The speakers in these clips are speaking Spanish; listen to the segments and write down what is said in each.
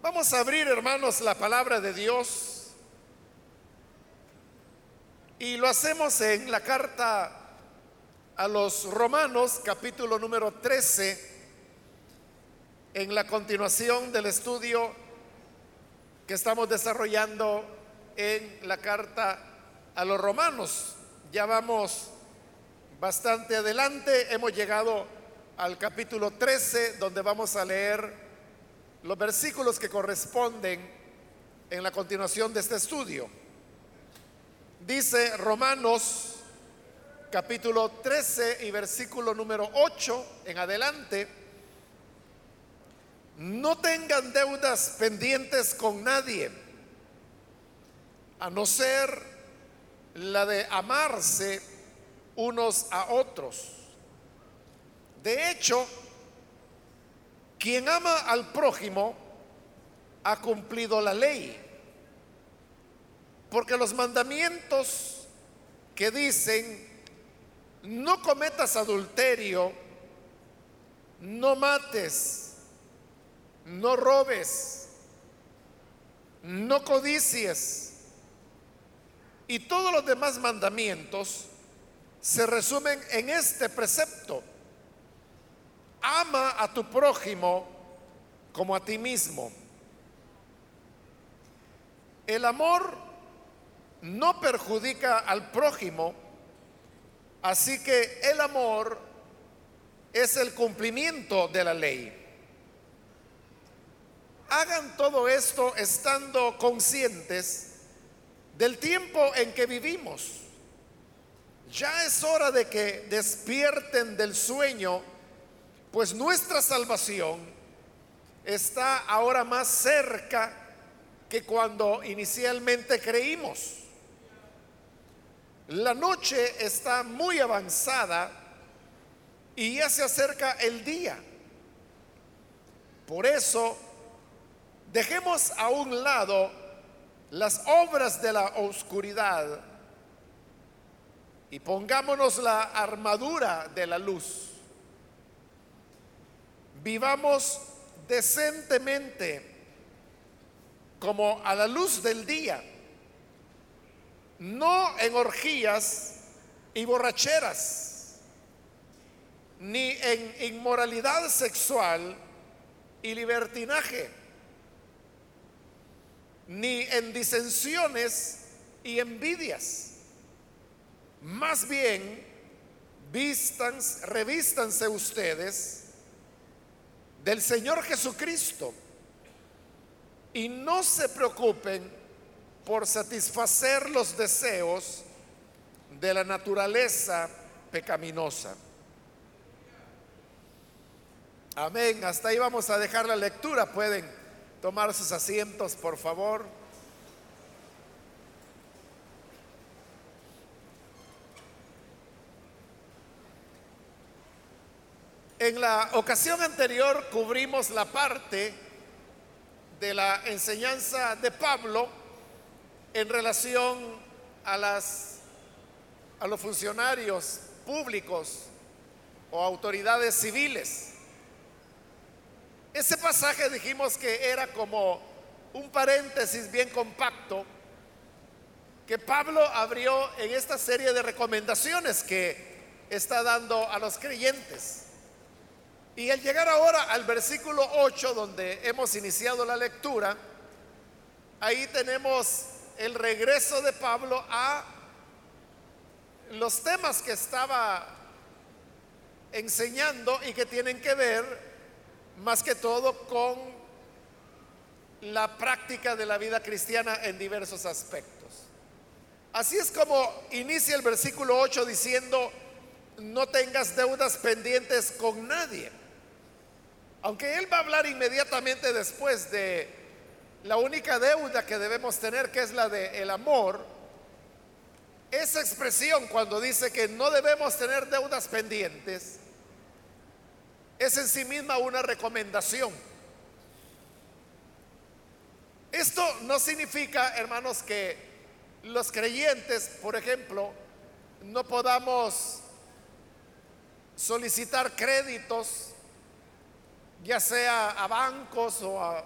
Vamos a abrir, hermanos, la palabra de Dios y lo hacemos en la carta a los Romanos, capítulo número 13, en la continuación del estudio que estamos desarrollando en la carta a los Romanos. Ya vamos bastante adelante, hemos llegado al capítulo 13, donde vamos a leer los versículos que corresponden en la continuación de este estudio. Dice Romanos capítulo 13 y versículo número 8 en adelante, no tengan deudas pendientes con nadie, a no ser la de amarse unos a otros. De hecho, quien ama al prójimo ha cumplido la ley. Porque los mandamientos que dicen, no cometas adulterio, no mates, no robes, no codicies, y todos los demás mandamientos se resumen en este precepto ama a tu prójimo como a ti mismo. El amor no perjudica al prójimo, así que el amor es el cumplimiento de la ley. Hagan todo esto estando conscientes del tiempo en que vivimos. Ya es hora de que despierten del sueño pues nuestra salvación está ahora más cerca que cuando inicialmente creímos. La noche está muy avanzada y ya se acerca el día. Por eso, dejemos a un lado las obras de la oscuridad y pongámonos la armadura de la luz vivamos decentemente como a la luz del día, no en orgías y borracheras, ni en inmoralidad sexual y libertinaje, ni en disensiones y envidias. Más bien, revístanse ustedes del Señor Jesucristo y no se preocupen por satisfacer los deseos de la naturaleza pecaminosa. Amén. Hasta ahí vamos a dejar la lectura. Pueden tomar sus asientos, por favor. En la ocasión anterior cubrimos la parte de la enseñanza de Pablo en relación a los funcionarios públicos o autoridades civiles. Ese pasaje dijimos que era como un paréntesis bien compacto que Pablo abrió en esta serie de recomendaciones que está dando a los creyentes. Y al llegar ahora al versículo 8, donde hemos iniciado la lectura, ahí tenemos el regreso de Pablo a los temas que estaba enseñando y que tienen que ver más que todo con la práctica de la vida cristiana en diversos aspectos. Así es como inicia el versículo 8 diciendo, no tengas deudas pendientes con nadie. Aunque Él va a hablar inmediatamente después de la única deuda que debemos tener, que es la de el amor, esa expresión cuando dice que no debemos tener deudas pendientes, es en sí misma una recomendación. Esto no significa, hermanos, que los creyentes, por ejemplo, no podamos solicitar créditos ya sea a bancos o a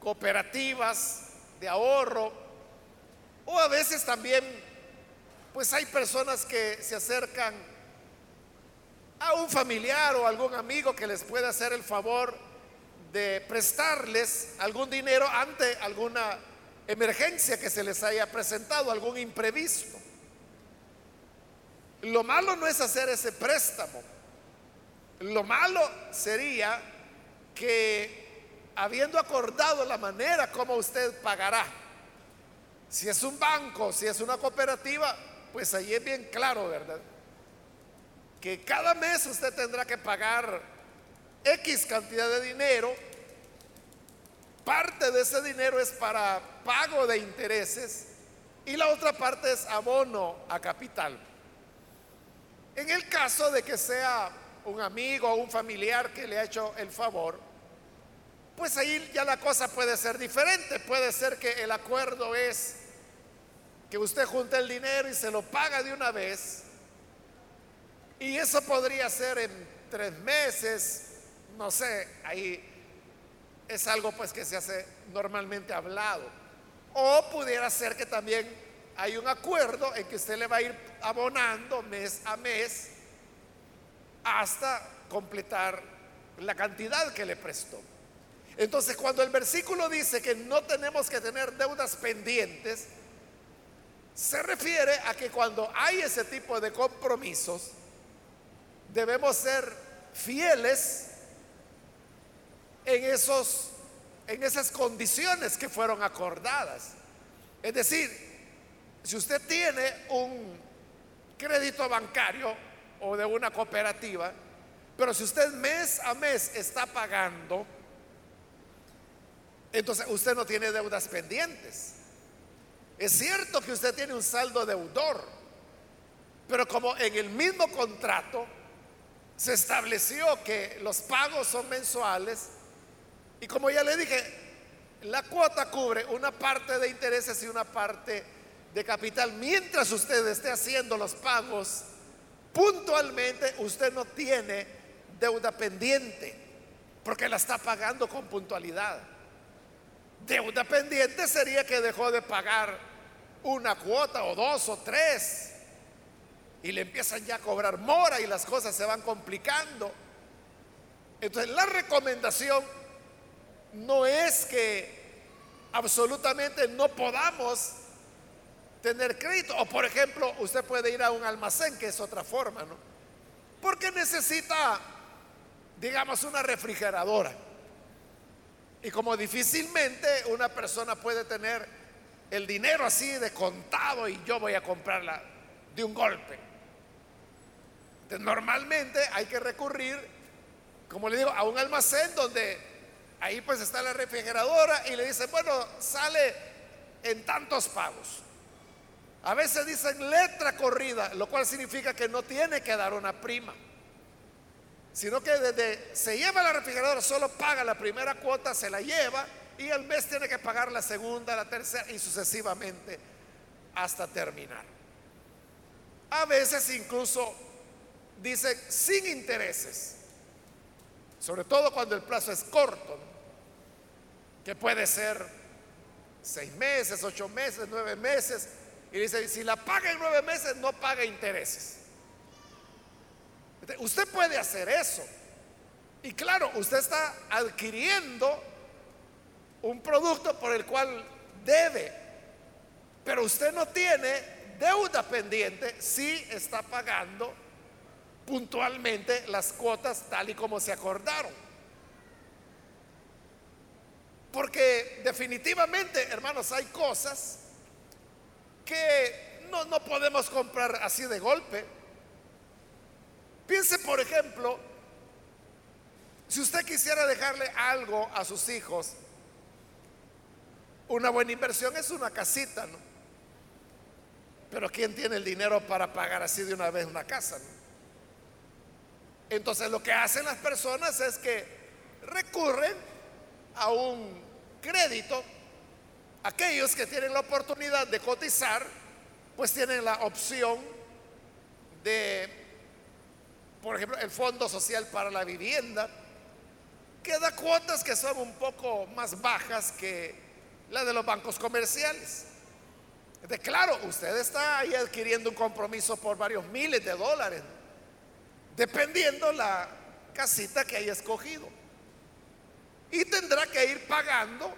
cooperativas de ahorro, o a veces también, pues hay personas que se acercan a un familiar o algún amigo que les pueda hacer el favor de prestarles algún dinero ante alguna emergencia que se les haya presentado, algún imprevisto. Lo malo no es hacer ese préstamo. Lo malo sería que habiendo acordado la manera como usted pagará, si es un banco, si es una cooperativa, pues ahí es bien claro, ¿verdad? Que cada mes usted tendrá que pagar X cantidad de dinero. Parte de ese dinero es para pago de intereses y la otra parte es abono a capital. En el caso de que sea un amigo o un familiar que le ha hecho el favor, pues ahí ya la cosa puede ser diferente. Puede ser que el acuerdo es que usted junte el dinero y se lo paga de una vez. Y eso podría ser en tres meses, no sé, ahí es algo pues que se hace normalmente hablado. O pudiera ser que también hay un acuerdo en que usted le va a ir abonando mes a mes hasta completar la cantidad que le prestó. Entonces, cuando el versículo dice que no tenemos que tener deudas pendientes, se refiere a que cuando hay ese tipo de compromisos, debemos ser fieles en esos en esas condiciones que fueron acordadas. Es decir, si usted tiene un crédito bancario o de una cooperativa, pero si usted mes a mes está pagando, entonces usted no tiene deudas pendientes. Es cierto que usted tiene un saldo deudor, pero como en el mismo contrato se estableció que los pagos son mensuales, y como ya le dije, la cuota cubre una parte de intereses y una parte de capital. Mientras usted esté haciendo los pagos puntualmente, usted no tiene deuda pendiente, porque la está pagando con puntualidad. Deuda pendiente sería que dejó de pagar una cuota o dos o tres y le empiezan ya a cobrar mora y las cosas se van complicando. Entonces la recomendación no es que absolutamente no podamos tener crédito. O por ejemplo, usted puede ir a un almacén, que es otra forma, ¿no? Porque necesita, digamos, una refrigeradora. Y como difícilmente una persona puede tener el dinero así de contado y yo voy a comprarla de un golpe. normalmente hay que recurrir, como le digo, a un almacén donde ahí pues está la refrigeradora y le dice, bueno, sale en tantos pagos. A veces dicen letra corrida, lo cual significa que no tiene que dar una prima sino que desde se lleva la refrigeradora, solo paga la primera cuota, se la lleva y al mes tiene que pagar la segunda, la tercera y sucesivamente hasta terminar. A veces incluso dice sin intereses, sobre todo cuando el plazo es corto, que puede ser seis meses, ocho meses, nueve meses, y dice, si la paga en nueve meses, no paga intereses. Usted puede hacer eso. Y claro, usted está adquiriendo un producto por el cual debe, pero usted no tiene deuda pendiente si está pagando puntualmente las cuotas tal y como se acordaron. Porque definitivamente, hermanos, hay cosas que no, no podemos comprar así de golpe. Piense, por ejemplo, si usted quisiera dejarle algo a sus hijos, una buena inversión es una casita, ¿no? Pero ¿quién tiene el dinero para pagar así de una vez una casa? Entonces lo que hacen las personas es que recurren a un crédito. Aquellos que tienen la oportunidad de cotizar, pues tienen la opción de por ejemplo, el Fondo Social para la Vivienda, que da cuotas que son un poco más bajas que la de los bancos comerciales. De claro, usted está ahí adquiriendo un compromiso por varios miles de dólares, dependiendo la casita que haya escogido. Y tendrá que ir pagando,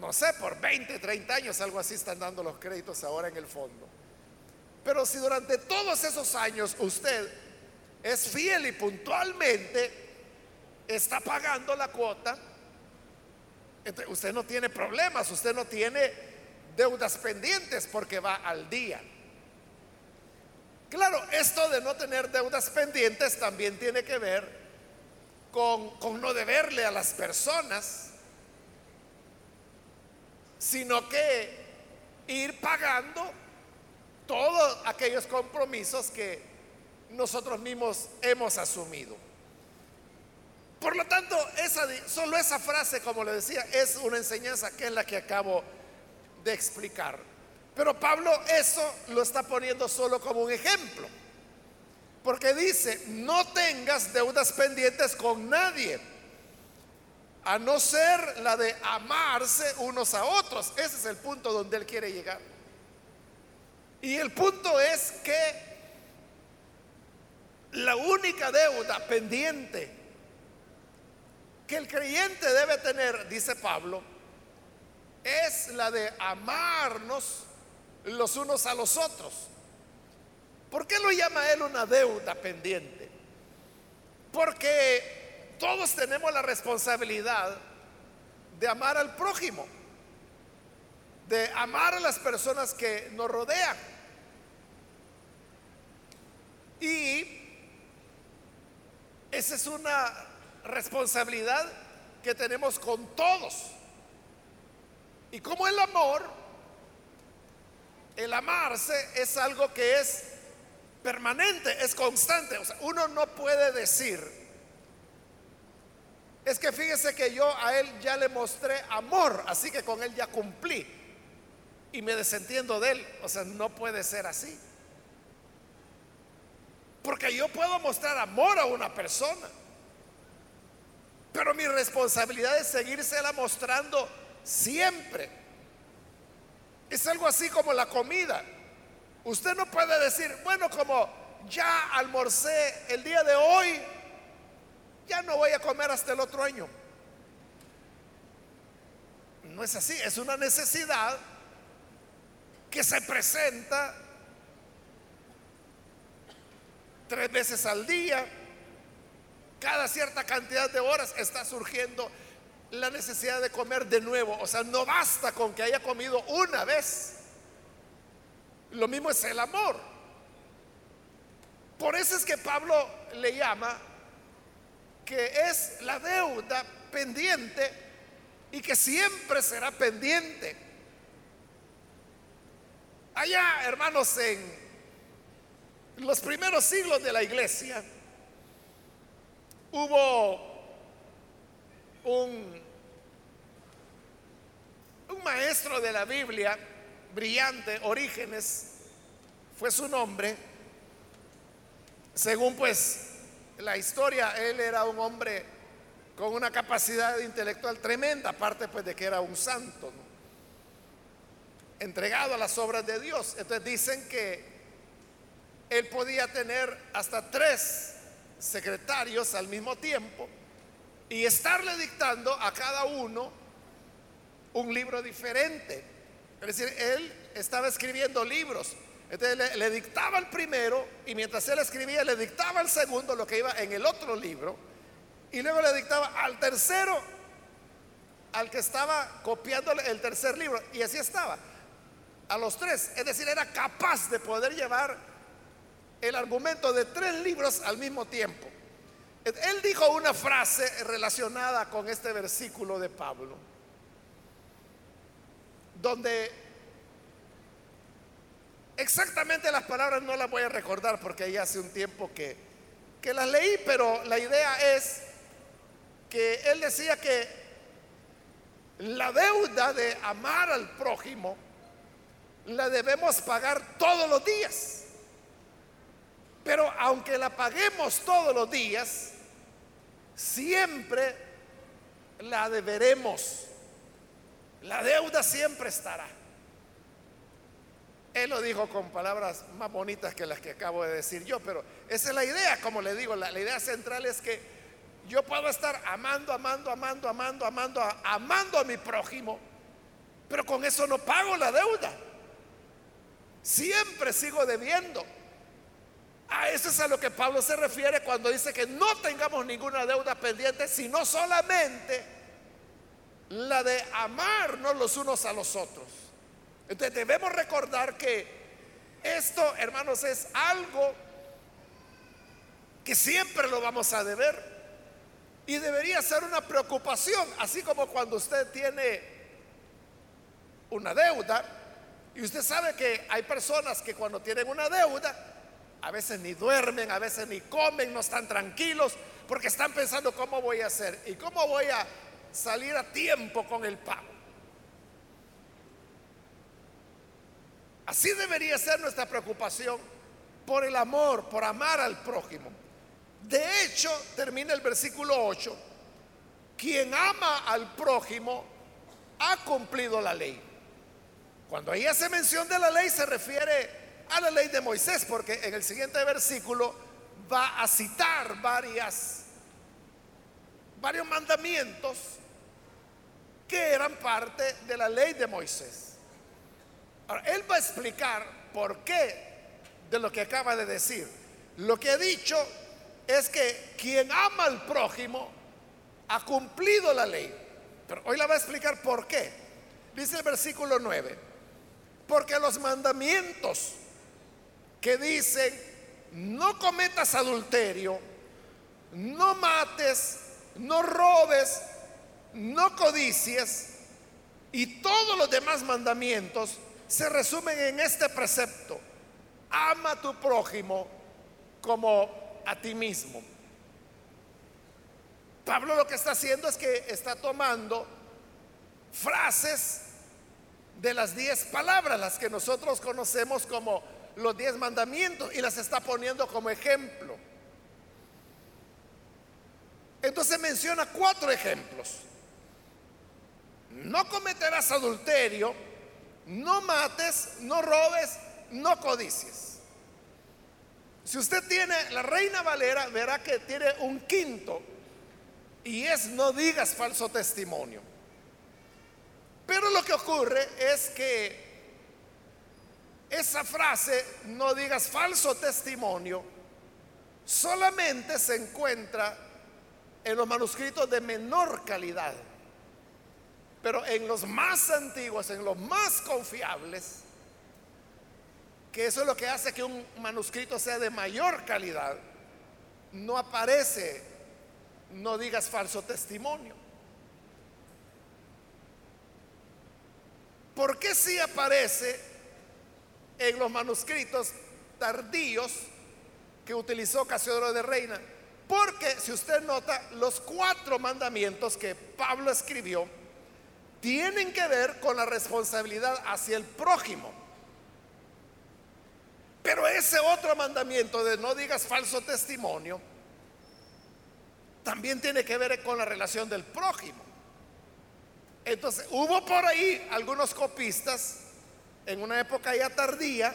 no sé, por 20, 30 años, algo así están dando los créditos ahora en el fondo. Pero si durante todos esos años usted es fiel y puntualmente está pagando la cuota, usted no tiene problemas, usted no tiene deudas pendientes porque va al día. Claro, esto de no tener deudas pendientes también tiene que ver con, no deberle a las personas, sino que ir pagando todos aquellos compromisos que nosotros mismos hemos asumido. Por lo tanto, solo esa frase, como le decía, es una enseñanza que es la que acabo de explicar. Pero Pablo eso lo está poniendo solo como un ejemplo. Porque dice, no tengas deudas pendientes con nadie, a no ser la de amarse unos a otros. Ese es el punto donde él quiere llegar. Y el punto es que la única deuda pendiente que el creyente debe tener, dice Pablo, es la de amarnos los unos a los otros. ¿Por qué lo llama él una deuda pendiente? Porque todos tenemos la responsabilidad de amar al prójimo, de amar a las personas que nos rodean. Y esa es una responsabilidad que tenemos con todos. Y como el amor, el amarse es algo que es permanente, es constante. O sea, uno no puede decir, es que fíjese que yo a él ya le mostré amor, así que con él ya cumplí. Y me desentiendo de él. O sea, no puede ser así. Porque yo puedo mostrar amor a una persona. Pero mi responsabilidad es seguírsela mostrando siempre. Es algo así como la comida. Usted no puede decir, bueno, como ya almorcé el día de hoy, ya no voy a comer hasta el otro año. No es así, es una necesidad que se presenta tres veces al día cada cierta cantidad de horas está surgiendo la necesidad de comer de nuevo. O sea, no basta con que haya comido una vez. Lo mismo es el amor. Por eso es que Pablo le llama que es la deuda pendiente y que siempre será pendiente. Allá, hermanos, en los primeros siglos de la iglesia, hubo un, un maestro de la Biblia brillante, Orígenes, fue su nombre. Según pues la historia, él era un hombre con una capacidad intelectual tremenda, aparte pues de que era un santo, entregado a las obras de Dios. Entonces dicen que él podía tener hasta tres secretarios al mismo tiempo y estarle dictando a cada uno un libro diferente. Es decir, él estaba escribiendo libros. Entonces le, dictaba el primero y mientras él escribía le dictaba el segundo lo que iba en el otro libro y luego le dictaba al tercero al que estaba copiándole el tercer libro y así estaba a los tres. Es decir, era capaz de poder llevar el argumento de tres libros al mismo tiempo. Él dijo una frase relacionada con este versículo de Pablo, donde exactamente las palabras no las voy a recordar porque ya hace un tiempo que, que las leí, pero la idea es que él decía que la deuda de amar al prójimo la debemos pagar todos los días. Pero aunque la paguemos todos los días, siempre la deberemos. La deuda siempre estará. Él lo dijo con palabras más bonitas que las que acabo de decir yo, pero esa es la idea, como le digo, la, idea central es que yo puedo estar amando, amando, amando, amando, amando, amando a mi prójimo, pero con eso no pago la deuda. Siempre sigo debiendo. A eso es a lo que Pablo se refiere cuando dice que no tengamos ninguna deuda pendiente, sino solamente la de amarnos los unos a los otros. Entonces debemos recordar que esto, hermanos, es algo que siempre lo vamos a deber y debería ser una preocupación, así como cuando usted tiene una deuda y usted sabe que hay personas que cuando tienen una deuda, a veces ni duermen, a veces ni comen, no están tranquilos, porque están pensando cómo voy a hacer y cómo voy a salir a tiempo con el pago. Así debería ser nuestra preocupación por el amor, por amar al prójimo. De hecho, termina el versículo 8, quien ama al prójimo ha cumplido la ley. Cuando ahí hace mención de la ley se refiere a la ley de Moisés, porque en el siguiente versículo va a citar varias, varios mandamientos que eran parte de la ley de Moisés. Ahora, él va a explicar por qué de lo que acaba de decir. Lo que ha dicho es que quien ama al prójimo ha cumplido la ley. Pero hoy la va a explicar por qué. Dice el versículo 9, porque los mandamientos que dicen, no cometas adulterio, no mates, no robes, no codicies, y todos los demás mandamientos se resumen en este precepto. Ama a tu prójimo como a ti mismo. Pablo lo que está haciendo es que está tomando frases de las diez palabras, las que nosotros conocemos como los diez mandamientos, y las está poniendo como ejemplo. Entonces menciona cuatro ejemplos. No cometerás adulterio, no mates, no robes, no codicies. Si usted tiene la Reina Valera, verá que tiene un quinto y es no digas falso testimonio. Pero lo que ocurre es que esa frase, no digas falso testimonio, solamente se encuentra en los manuscritos de menor calidad. Pero en los más antiguos, en los más confiables, que eso es lo que hace que un manuscrito sea de mayor calidad, no aparece, no digas falso testimonio. ¿Por qué sí aparece en los manuscritos tardíos que utilizó Casiodoro de Reina? Porque si usted nota, los cuatro mandamientos que Pablo escribió, tienen que ver con la responsabilidad hacia el prójimo. Pero ese otro mandamiento de no digas falso testimonio también tiene que ver con la relación del prójimo. Entonces, hubo por ahí algunos copistas en una época ya tardía,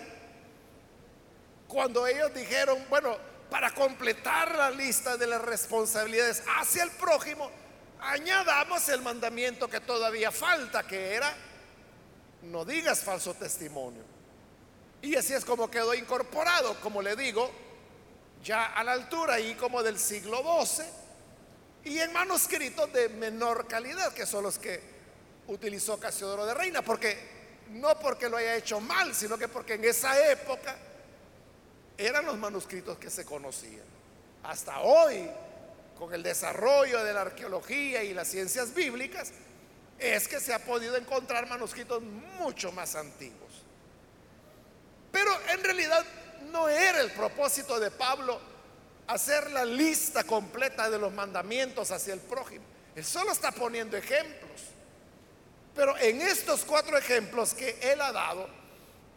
cuando ellos dijeron, bueno, para completar la lista de las responsabilidades hacia el prójimo, añadamos el mandamiento que todavía falta, que era, no digas falso testimonio. Y así es como quedó incorporado, como le digo, ya a la altura y como del siglo XII, y en manuscritos de menor calidad, que son los que utilizó Casiodoro de Reina, porque no porque lo haya hecho mal, sino que porque en esa época eran los manuscritos que se conocían. Hasta hoy con el desarrollo de la arqueología y las ciencias bíblicas, es que se ha podido encontrar manuscritos mucho más antiguos. Pero en realidad no era el propósito de Pablo hacer la lista completa de los mandamientos hacia el prójimo. Él solo está poniendo ejemplos. Pero en estos cuatro ejemplos que él ha dado,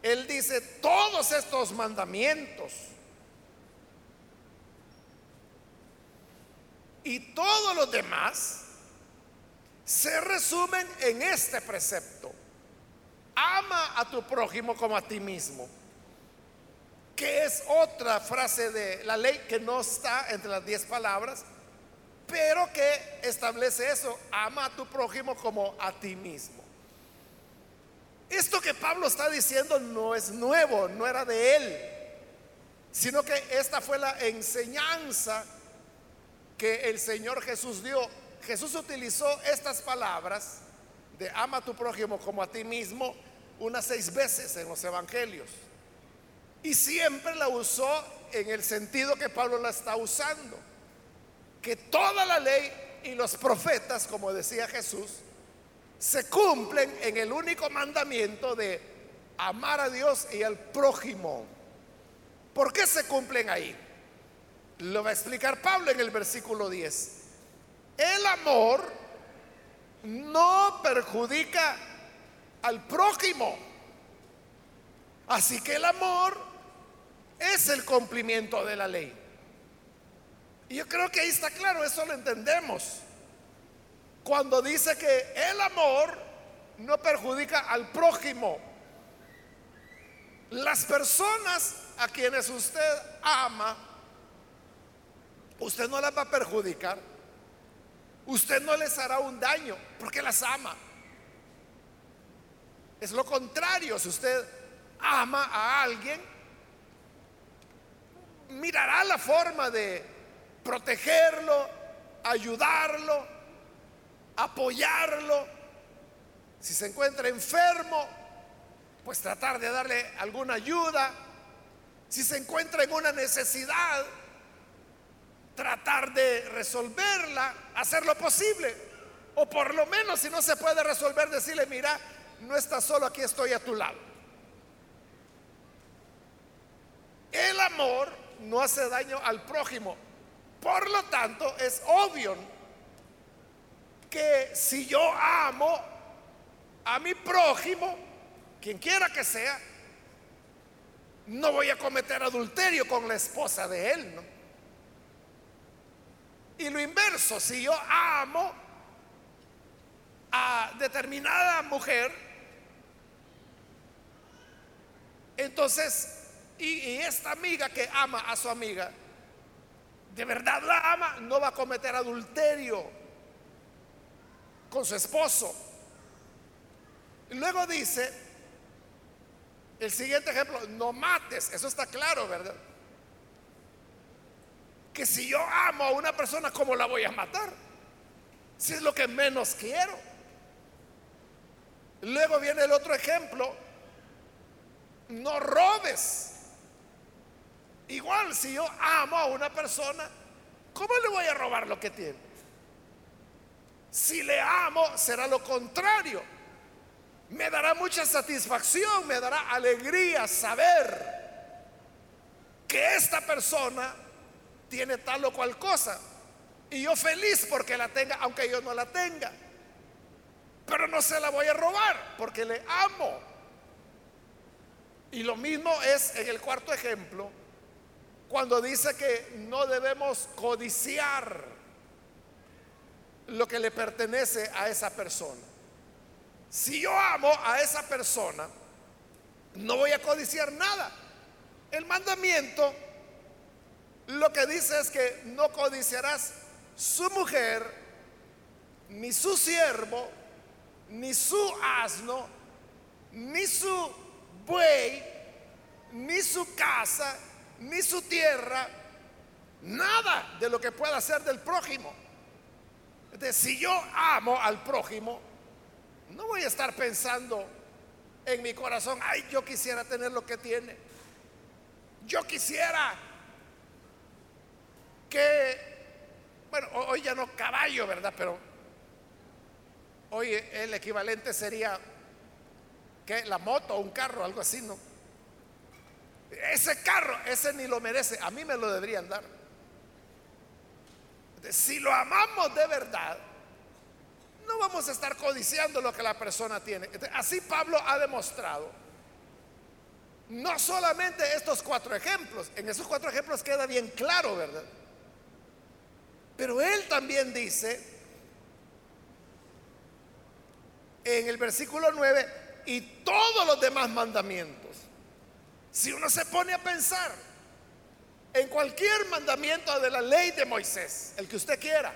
él dice, todos estos mandamientos y todos los demás se resumen en este precepto. Ama a tu prójimo como a ti mismo. Que es otra frase de la ley que no está entre las diez palabras, pero que establece eso. Ama a tu prójimo como a ti mismo. Esto que Pablo está diciendo no es nuevo, no era de él, sino que esta fue la enseñanza que el Señor Jesús dio. Jesús utilizó estas palabras de ama a tu prójimo como a ti mismo unas seis veces en los evangelios. Y siempre la usó en el sentido que Pablo la está usando. Que toda la ley y los profetas, como decía Jesús, se cumplen en el único mandamiento de amar a Dios y al prójimo. ¿Por qué se cumplen ahí? Lo va a explicar Pablo en el versículo 10. El amor no perjudica al prójimo. Así que el amor es el cumplimiento de la ley. Y yo creo que ahí está claro, eso lo entendemos. Cuando dice que el amor no perjudica al prójimo. Las personas a quienes usted ama, usted no las va a perjudicar. Usted no les hará un daño porque las ama. Es lo contrario, si usted ama a alguien, mirará la forma de protegerlo, ayudarlo, apoyarlo. Si se encuentra enfermo, pues tratar de darle alguna ayuda. Si se encuentra en una necesidad, tratar de resolverla, hacer lo posible. O por lo menos si no se puede resolver, decirle, mira, no estás solo, aquí estoy a tu lado. El amor no hace daño al prójimo. Por lo tanto, es obvio que si yo amo a mi prójimo, quien quiera que sea, no voy a cometer adulterio con la esposa de él. Y lo inverso, si yo amo a determinada mujer, Entonces, y, esta amiga que ama a su amiga, de verdad la ama, no va a cometer adulterio con su esposo. Luego dice, el siguiente ejemplo, no mates, eso está claro, ¿verdad? Que si yo amo a una persona, ¿cómo la voy a matar? Si es lo que menos quiero. Luego viene el otro ejemplo, no robes. Igual si yo amo a una persona, ¿cómo le voy a robar lo que tiene? Si le amo, será lo contrario. Me dará mucha satisfacción, me dará alegría saber que esta persona tiene tal o cual cosa. Y yo feliz porque la tenga, aunque yo no la tenga. Pero no se la voy a robar porque le amo. Y lo mismo es en el cuarto ejemplo, cuando dice que no debemos codiciar lo que le pertenece a esa persona. Si yo amo a esa persona, no voy a codiciar nada. El mandamiento lo que dice es que no codiciarás su mujer, ni su siervo, ni su asno, ni su buey, ni su casa, ni su tierra, nada de lo que pueda ser del prójimo. Entonces, si yo amo al prójimo, no voy a estar pensando en mi corazón, ay, yo quisiera tener lo que tiene. Yo quisiera que, bueno, hoy ya no caballo, ¿verdad? Pero hoy el equivalente sería que la moto o un carro, algo así, ¿no? Ese carro, ese ni lo merece, a mí me lo deberían dar. Si lo amamos de verdad, no vamos a estar codiciando lo que la persona tiene. Así Pablo ha demostrado. No solamente estos cuatro ejemplos, en esos cuatro ejemplos queda bien claro, ¿verdad? Pero él también dice en el versículo 9, y todos los demás mandamientos. Si uno se pone a pensar en cualquier mandamiento de la ley de Moisés, el que usted quiera,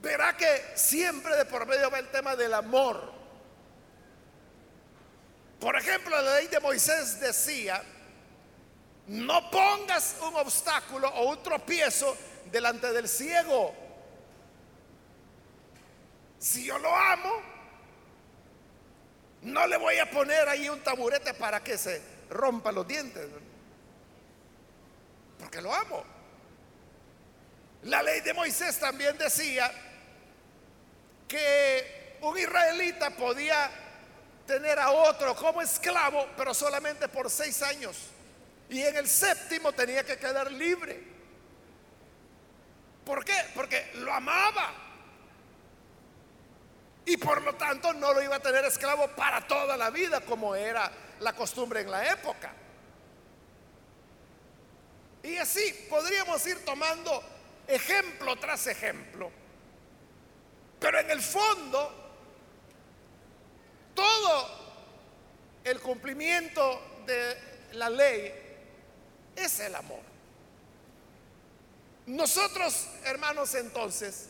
verá que siempre de por medio va el tema del amor. Por ejemplo, la ley de Moisés decía, no pongas un obstáculo o un tropiezo delante del ciego. Si yo lo amo, no le voy a poner ahí un taburete para que se rompa los dientes. Porque lo amo. La ley de Moisés también decía que un israelita podía tener a otro como esclavo, pero solamente por seis años. Y en el séptimo tenía que quedar libre. ¿Por qué? Porque lo amaba. Y por lo tanto no lo iba a tener esclavo para toda la vida como era la costumbre en la época. Y así podríamos ir tomando ejemplo tras ejemplo. Pero en el fondo todo el cumplimiento de la ley es el amor. Nosotros, hermanos, entonces,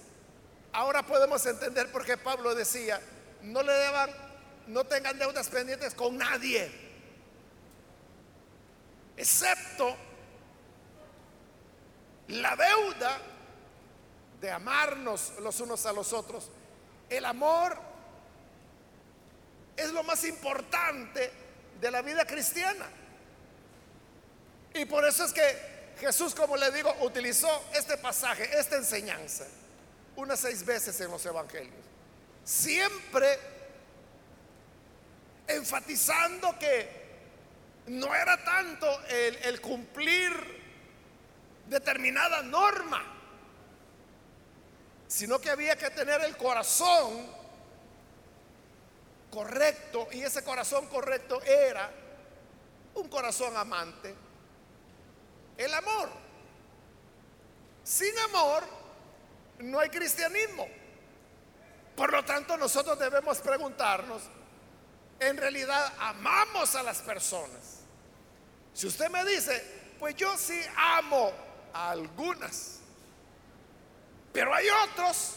ahora podemos entender por qué Pablo decía, no le deban, no tengan deudas pendientes con nadie, excepto la deuda de amarnos los unos a los otros. El amor es lo más importante de la vida cristiana. Y por eso es que Jesús, como le digo, utilizó este pasaje, esta enseñanza, unas seis veces en los evangelios. Siempre enfatizando que no era tanto el, cumplir determinada norma, sino que había que tener el corazón correcto, y ese corazón correcto era un corazón amante, el amor. Sin amor no hay cristianismo. Por lo tanto, nosotros debemos preguntarnos, ¿en realidad amamos a las personas? Si usted me dice, pues yo sí amo a algunas, pero hay otros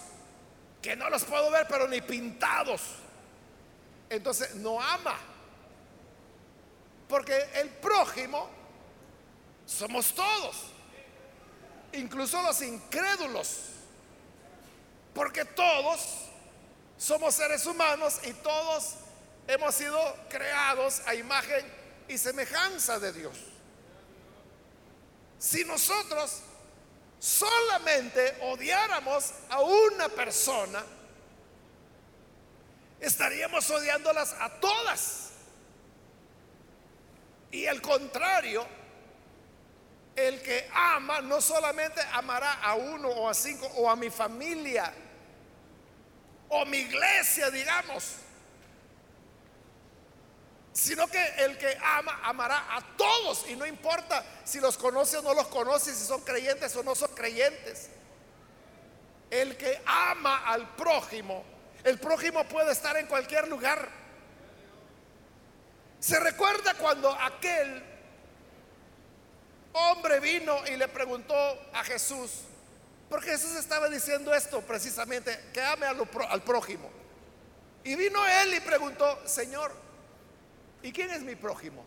que no los puedo ver, pero ni pintados entonces no ama. Porque el prójimo somos todos, incluso los incrédulos. Porque todos somos seres humanos y todos hemos sido creados a imagen y semejanza de Dios. Si nosotros solamente odiáramos a una persona, estaríamos odiándolas a todas. Y al contrario, el que ama no solamente amará a uno o a cinco o a mi familia o mi iglesia, digamos, sino que el que ama amará a todos y no importa si los conoce o no los conoce, si son creyentes o no son creyentes. El que ama al prójimo el prójimo puede estar en cualquier lugar. Se recuerda cuando aquel hombre vino y le preguntó a Jesús, porque Jesús estaba diciendo esto precisamente, que ame al, prójimo. Y vino él y preguntó, Señor, ¿y quién es mi prójimo?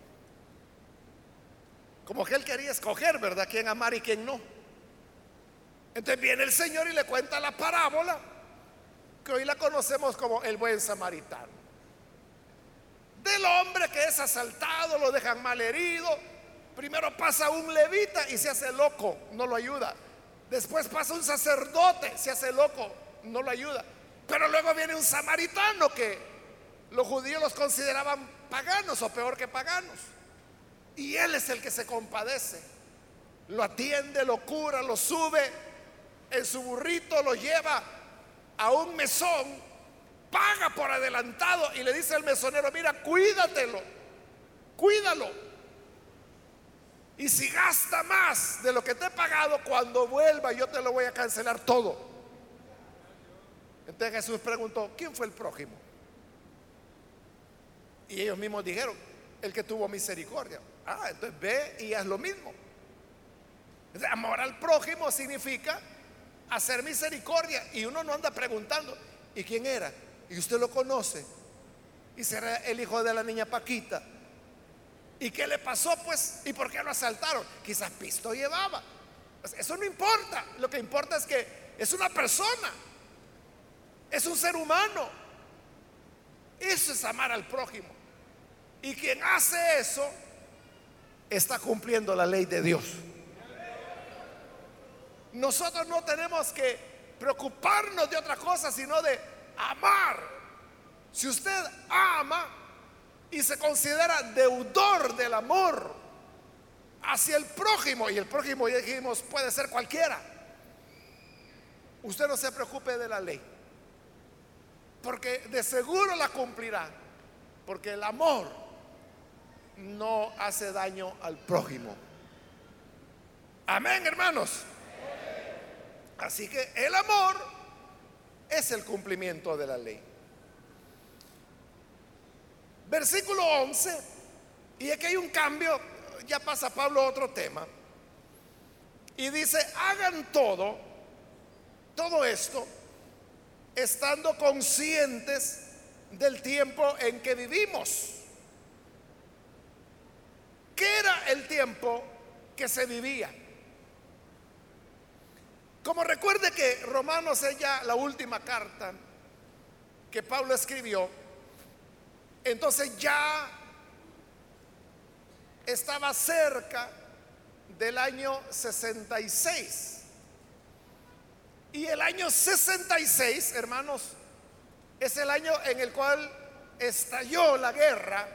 Como que él quería escoger, ¿verdad? ¿Quién amar y quién no? Entonces viene el Señor y le cuenta la parábola hoy la conocemos como el buen samaritano. Del hombre que es asaltado, lo dejan mal herido. Primero pasa un levita y se hace loco, no lo ayuda. Después pasa un sacerdote, se hace loco, no lo ayuda. Pero luego viene un samaritano que los judíos los consideraban paganos o peor que paganos. Y él es el que se compadece. Lo atiende, lo cura, lo sube en su burrito, lo lleva a un mesón, paga por adelantado y le dice al mesonero, mira, cuídatelo, cuídalo. Y si gasta más de lo que te he pagado, cuando vuelva yo te lo voy a cancelar todo. Entonces Jesús preguntó, ¿quién fue el prójimo? Y ellos mismos dijeron, el que tuvo misericordia. Ah, entonces ve y haz lo mismo. Amor al prójimo significa hacer misericordia. Y uno no anda preguntando, ¿y quién era? Y usted lo conoce. Y será el hijo de la niña Paquita. ¿Y qué le pasó pues? ¿Y por qué lo asaltaron? Quizás pisto llevaba. Eso no importa. Lo que importa es que es una persona. Es un ser humano. Eso es amar al prójimo. Y quien hace eso está cumpliendo la ley de Dios. Nosotros no tenemos que preocuparnos de otra cosa, sino de amar. Si usted ama y se considera deudor del amor hacia el prójimo, y el prójimo ya dijimos puede ser cualquiera, usted no se preocupe de la ley, porque de seguro la cumplirá, porque el amor no hace daño al prójimo. Amén, hermanos. Así que el amor es el cumplimiento de la ley. Versículo 11, y aquí hay un cambio, ya pasa Pablo a otro tema, y dice, hagan todo, todo esto, estando conscientes del tiempo en que vivimos. ¿Qué era el tiempo que se vivía? Como recuerde que Romanos es ya la última carta que Pablo escribió, entonces ya estaba cerca del año 66. Y el año 66, hermanos, es el año en el cual estalló la guerra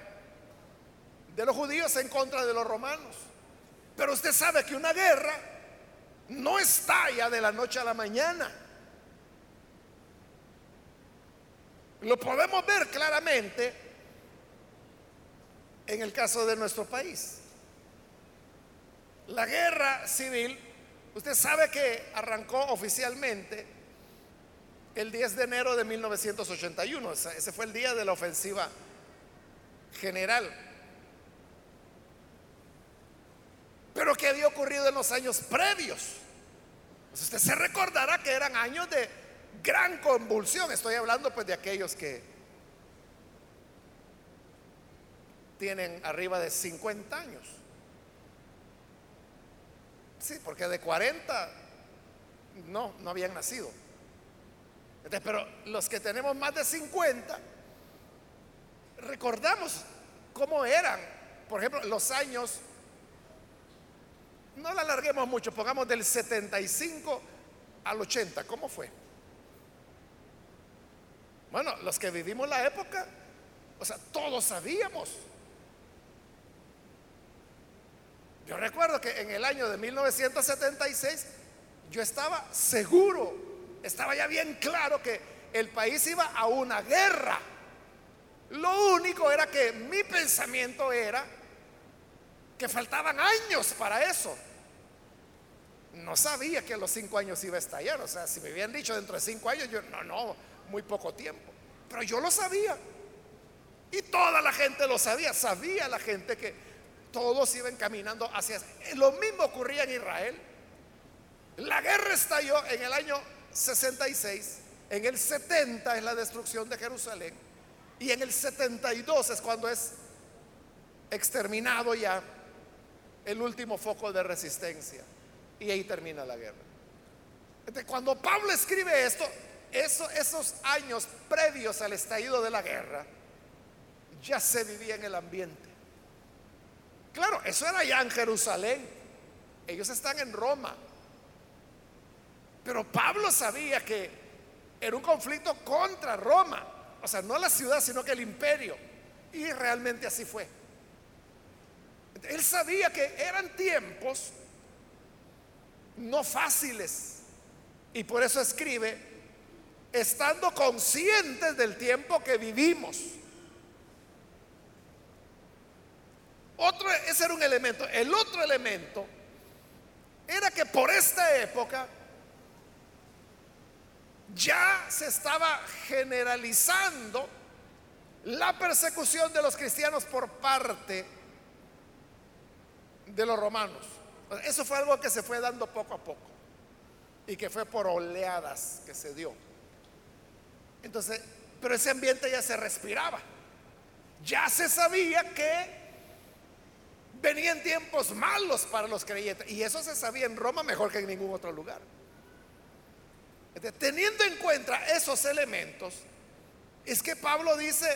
de los judíos en contra de los romanos. Pero usted sabe que una guerra no estalla de la noche a la mañana. Lo podemos ver claramente en el caso de nuestro país. La guerra civil, usted sabe que arrancó oficialmente el 10 de enero de 1981. Ese fue el día de la ofensiva general. Pero ¿qué había ocurrido en los años previos? Pues usted se recordará que eran años de gran convulsión. Estoy hablando pues de aquellos que tienen arriba de 50 años. Sí, porque de 40 no, no habían nacido. pero los que tenemos más de 50, recordamos cómo eran, por ejemplo, los años no la alarguemos mucho, pongamos del 75 al 80, ¿cómo fue? Bueno, los que vivimos la época, o sea, todos sabíamos. Yo recuerdo que en el año de 1976 yo estaba seguro, estaba ya bien claro que el país iba a una guerra. Lo único era que mi pensamiento era que faltaban años para eso. No sabía que a los cinco años iba a estallar. O sea, si me habían dicho dentro de cinco años, yo no, no, muy poco tiempo. Pero yo lo sabía. Y toda la gente lo sabía. Sabía la gente que todos iban caminando hacia... Lo mismo ocurría en Israel. La guerra estalló en el año 66. En el 70 es la destrucción de Jerusalén. Y en el 72 es cuando es exterminado ya el último foco de resistencia. Y ahí termina la guerra. cuando Pablo escribe esto, esos años previos al estallido de la guerra, ya se vivía en el ambiente. Claro, eso era ya en Jerusalén. Ellos están en Roma. Pero Pablo sabía que era un conflicto contra Roma. O sea, no la ciudad, sino que el imperio. Y realmente así fue. Él sabía que eran tiempos no fáciles. Y por eso escribe, estando conscientes del tiempo que vivimos. Otro, ese era un elemento. El otro elemento era que por esta época ya se estaba generalizando la persecución de los cristianos por parte de los romanos. Eso fue algo que se fue dando poco a poco y que fue por oleadas que se dio. Entonces, pero ese ambiente ya se respiraba. Ya se sabía que venían tiempos malos para los creyentes y eso se sabía en Roma mejor que en ningún otro lugar. teniendo en cuenta esos elementos, es que Pablo dice,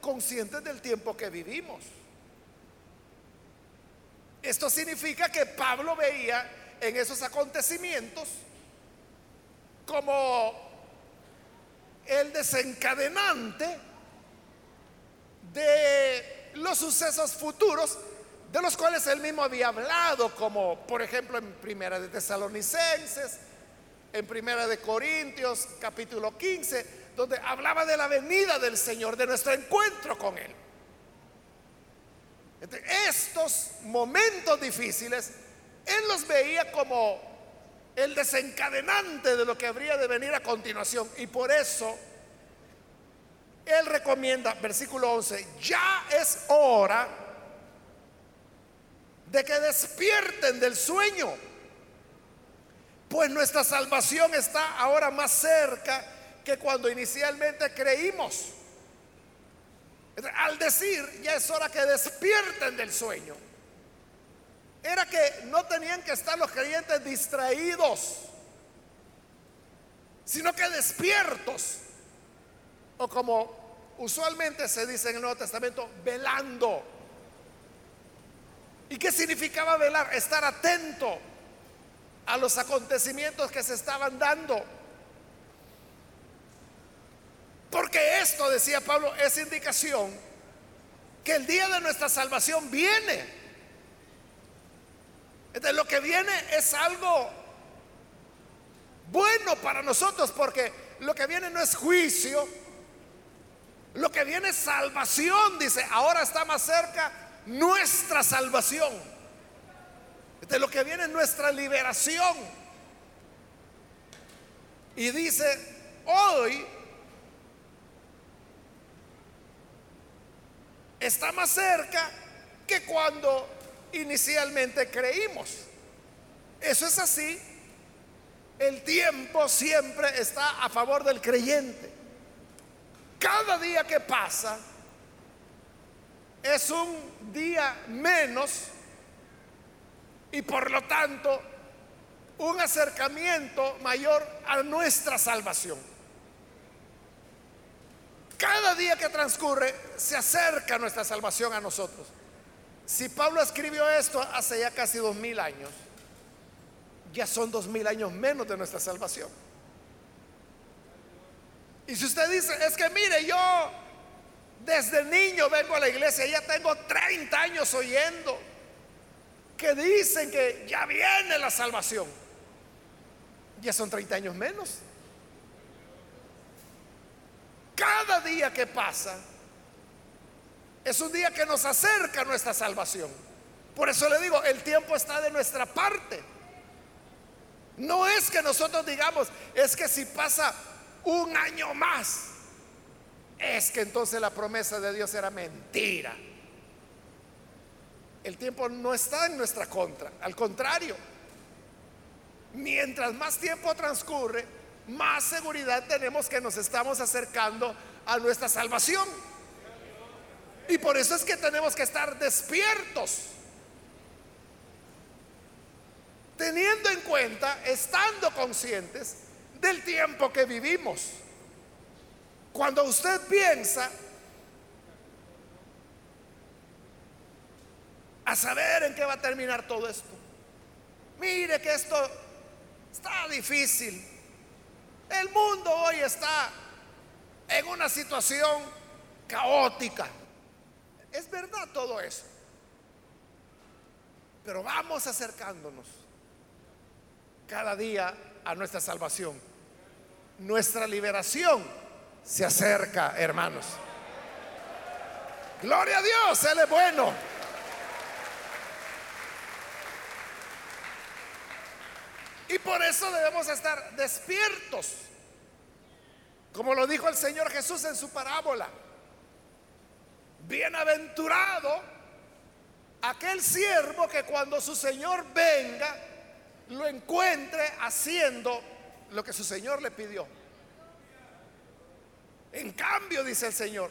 conscientes del tiempo que vivimos. Esto significa que Pablo veía en esos acontecimientos como el desencadenante de los sucesos futuros de los cuales él mismo había hablado, como por ejemplo en Primera de Tesalonicenses, en Primera de Corintios, capítulo 15, donde hablaba de la venida del Señor, de nuestro encuentro con Él. estos momentos difíciles, él los veía como el desencadenante de lo que habría de venir a continuación. Y por eso él recomienda, versículo 11, ya es hora de que despierten del sueño, pues nuestra salvación está ahora más cerca que cuando inicialmente creímos. Al decir, ya es hora que despierten del sueño era que no tenían que estar los creyentes distraídos, sino que despiertos, o como usualmente se dice en el Nuevo Testamento, velando. ¿Y qué significaba velar? Estar atento a los acontecimientos que se estaban dando. Porque esto, decía Pablo, es indicación que el día de nuestra salvación viene. Entonces lo que viene es algo bueno para nosotros porque lo que viene no es juicio, lo que viene es salvación, dice, ahora está más cerca nuestra salvación. De lo que viene es nuestra liberación. Y dice, hoy está más cerca que cuando inicialmente creímos. Eso es así. El tiempo siempre está a favor del creyente. Cada día que pasa es un día menos y por lo tanto un acercamiento mayor a nuestra salvación. Cada día que transcurre se acerca nuestra salvación a nosotros. Si Pablo escribió esto hace ya casi dos mil años, ya son dos mil años menos de nuestra salvación. Y si usted dice, es que mire, yo desde niño vengo a la iglesia, ya tengo 30 años oyendo que dicen que ya viene la salvación. Ya son 30 años menos. Cada día que pasa, es un día que nos acerca a nuestra salvación. Por eso le digo, el tiempo está de nuestra parte. No es que nosotros digamos, es que si pasa un año más, es que entonces la promesa de Dios era mentira. El tiempo no está en nuestra contra, al contrario. Mientras más tiempo transcurre, más seguridad tenemos que nos estamos acercando a nuestra salvación. Y por eso es que tenemos que estar despiertos. Teniendo en cuenta, estando conscientes del tiempo que vivimos. Cuando usted piensa a saber en qué va a terminar todo esto. Mire que esto está difícil. El mundo hoy está en una situación caótica. Es verdad todo eso. Pero vamos acercándonos cada día a nuestra salvación. Nuestra liberación se acerca, hermanos. Gloria a Dios, Él es bueno. Y por eso debemos estar despiertos, como lo dijo el Señor Jesús en su parábola. Bienaventurado aquel siervo que cuando su Señor venga, lo encuentre haciendo lo que su Señor le pidió. En cambio, dice el Señor,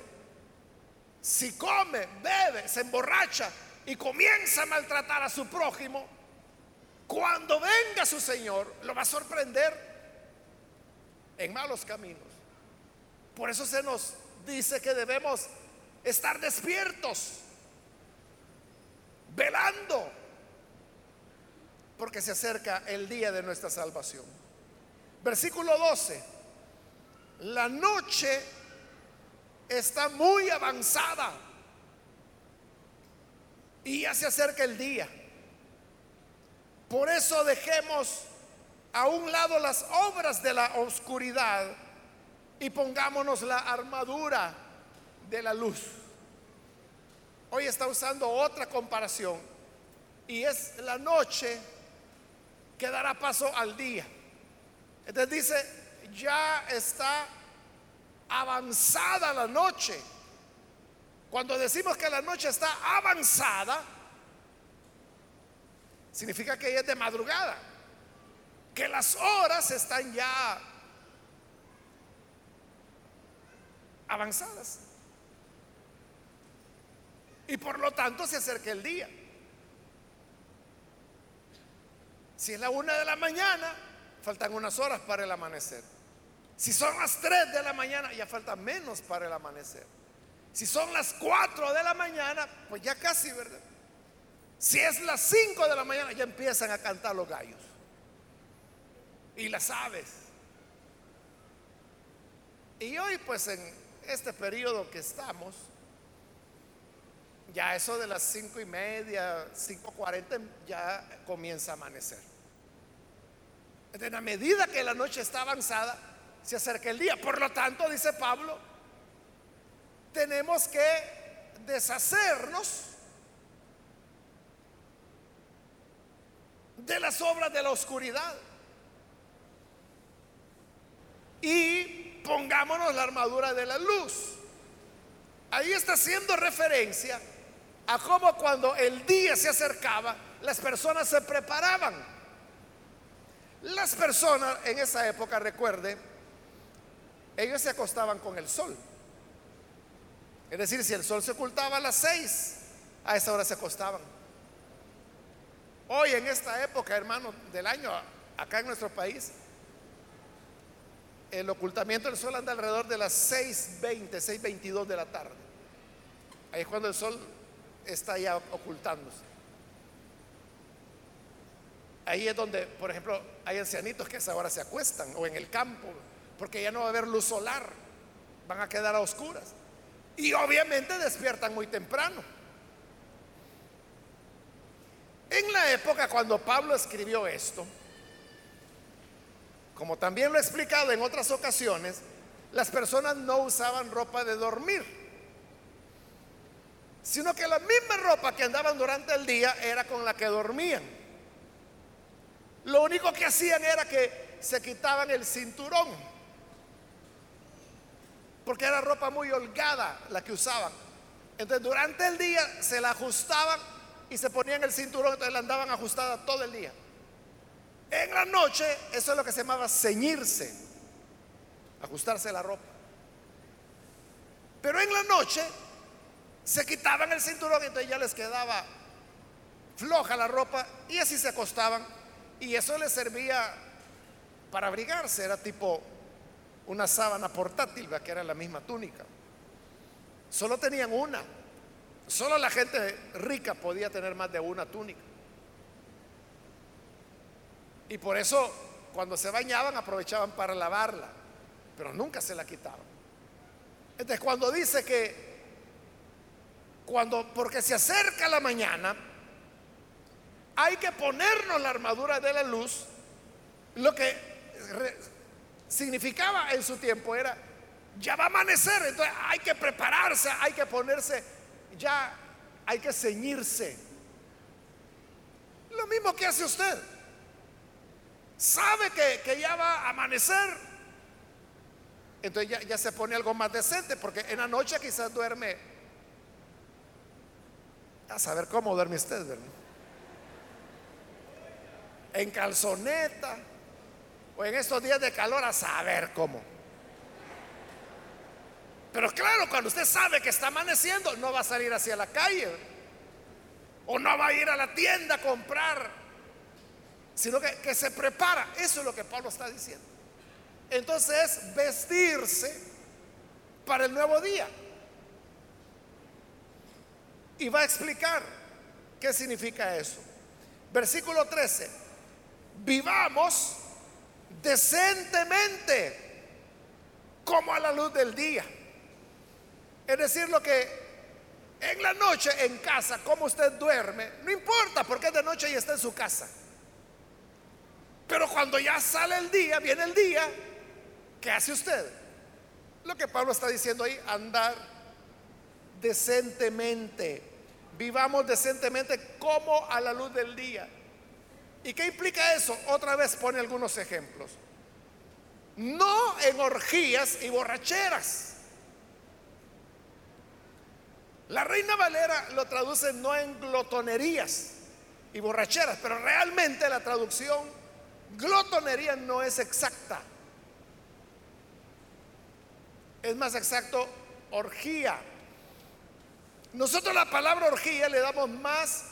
si come, bebe, se emborracha y comienza a maltratar a su prójimo, cuando venga su Señor, lo va a sorprender en malos caminos. Por eso se nos dice que debemos estar despiertos, velando, porque se acerca el día de nuestra salvación. Versículo 12. La noche está muy avanzada y ya se acerca el día. Por eso dejemos a un lado las obras de la oscuridad y pongámonos la armadura de la luz. Hoy está usando otra comparación y es la noche que dará paso al día. Entonces dice, ya está avanzada la noche. Cuando decimos que la noche está avanzada, significa que ella es de madrugada, que las horas están ya avanzadas. Y por lo tanto se acerca el día. Si es la una de la mañana, faltan unas horas para el amanecer. Si son las tres de la mañana, ya falta menos para el amanecer. Si son las cuatro de la mañana, pues ya casi, ¿verdad? Si es las 5 de la mañana, ya empiezan a cantar los gallos y las aves. Y hoy, pues en este periodo que estamos, ya eso de las cinco y media, 5.40, ya comienza a amanecer. En la medida que la noche está avanzada, se acerca el día. Por lo tanto, dice Pablo, tenemos que deshacernos de las obras de la oscuridad. Y pongámonos la armadura de la luz. Ahí está haciendo referencia a cómo cuando el día se acercaba, las personas se preparaban. Las personas en esa época, recuerde, ellos se acostaban con el sol. Es decir, si el sol se ocultaba a las seis, a esa hora se acostaban. Hoy en esta época, hermano, del año, acá en nuestro país, el ocultamiento del sol anda alrededor de las 6.20, 6.22 de la tarde. Ahí es cuando el sol está ya ocultándose. Ahí es donde, por ejemplo, hay ancianitos que a esa hora se acuestan o en el campo, porque ya no va a haber luz solar, van a quedar a oscuras. Y obviamente despiertan muy temprano. En la época cuando Pablo escribió esto, como también lo he explicado en otras ocasiones, las personas no usaban ropa de dormir, sino que la misma ropa que andaban durante el día era con la que dormían. Lo único que hacían era que se quitaban el cinturón, porque era ropa muy holgada la que usaban. Entonces durante el día se la ajustaban y se ponían el cinturón, entonces la andaban ajustada todo el día. En la noche, eso es lo que se llamaba ceñirse, ajustarse la ropa. Pero en la noche se quitaban el cinturón y entonces ya les quedaba floja la ropa y así se acostaban. Y eso les servía para abrigarse, era tipo una sábana portátil, que era la misma túnica. Solo tenían una. Solo la gente rica podía tener más de una túnica. Y por eso cuando se bañaban aprovechaban para lavarla, pero nunca se la quitaban. Entonces cuando dice que cuando porque se acerca la mañana hay que ponernos la armadura de la luz, lo que significaba en su tiempo era ya va a amanecer, entonces hay que prepararse, hay que ponerse ya hay que ceñirse. Lo mismo que hace usted. sabe que, ya va a amanecer. Entonces ya, ya, se pone algo más decente, porque en la noche quizás duerme. A saber cómo duerme usted. En calzoneta, o en estos días de calor, a saber cómo. Pero claro, cuando usted sabe que está amaneciendo, no va a salir hacia la calle. O no va a ir a la tienda a comprar. Sino que, que se prepara. Eso es lo que Pablo está diciendo. Entonces vestirse para el nuevo día. Y va a explicar qué significa eso. Versículo 13. Vivamos decentemente como a la luz del día es decir, lo que en la noche en casa, como usted duerme, no importa porque es de noche y está en su casa. Pero cuando ya sale el día, viene el día, ¿qué hace usted? Lo que Pablo está diciendo ahí, andar decentemente. Vivamos decentemente como a la luz del día. ¿Y qué implica eso? Otra vez pone algunos ejemplos. No en orgías y borracheras la Reina Valera lo traduce no en glotonerías y borracheras, pero realmente la traducción glotonería no es exacta. Es más exacto orgía. Nosotros la palabra orgía le damos más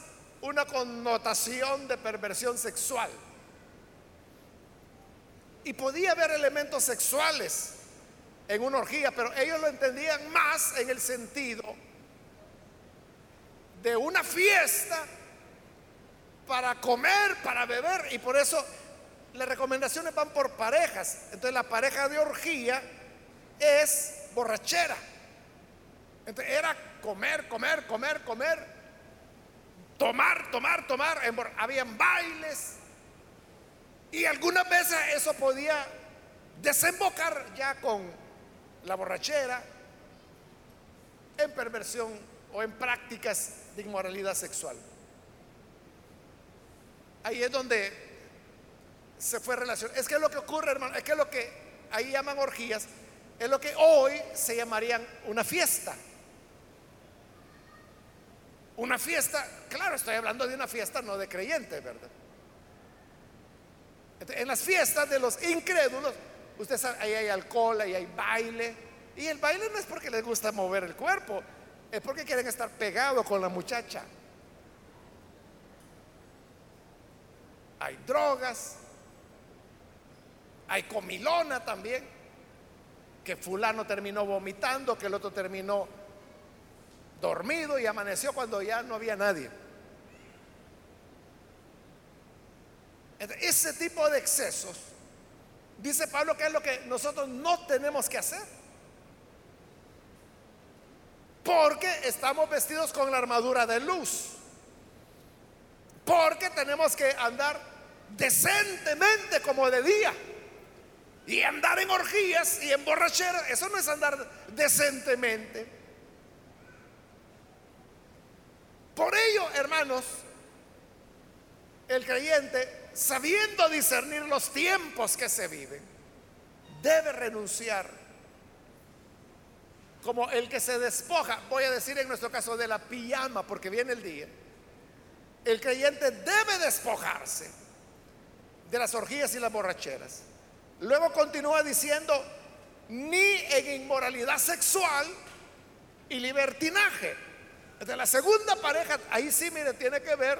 una connotación de perversión sexual. Y podía haber elementos sexuales en una orgía, pero ellos lo entendían más en el sentido de una fiesta para comer, para beber, y por eso las recomendaciones van por parejas. Entonces la pareja de orgía es borrachera. Entonces era comer, comer, comer, comer, tomar, tomar, tomar. Habían bailes. Y algunas veces eso podía desembocar ya con la borrachera en perversión o en prácticas de inmoralidad sexual. Ahí es donde se fue relación. Es que lo que ocurre, hermano, es que lo que ahí llaman orgías, es lo que hoy se llamarían una fiesta. Una fiesta, claro, estoy hablando de una fiesta no de creyentes, ¿verdad? En las fiestas de los incrédulos, usted sabe, ahí hay alcohol, ahí hay baile. Y el baile no es porque les gusta mover el cuerpo, es porque quieren estar pegados con la muchacha. Hay drogas, hay comilona también, que fulano terminó vomitando, que el otro terminó dormido y amaneció cuando ya no había nadie. ese tipo de excesos, dice Pablo que es lo que nosotros no tenemos que hacer. Porque estamos vestidos con la armadura de luz. Porque tenemos que andar decentemente como de día. Y andar en orgías y en borrachera, eso no es andar decentemente. Por ello, hermanos, el creyente, sabiendo discernir los tiempos que se viven, debe renunciar como el que se despoja, voy a decir en nuestro caso, de la pijama, porque viene el día. El creyente debe despojarse de las orgías y las borracheras. Luego continúa diciendo, ni en inmoralidad sexual y libertinaje. De la segunda pareja, ahí sí, mire, tiene que ver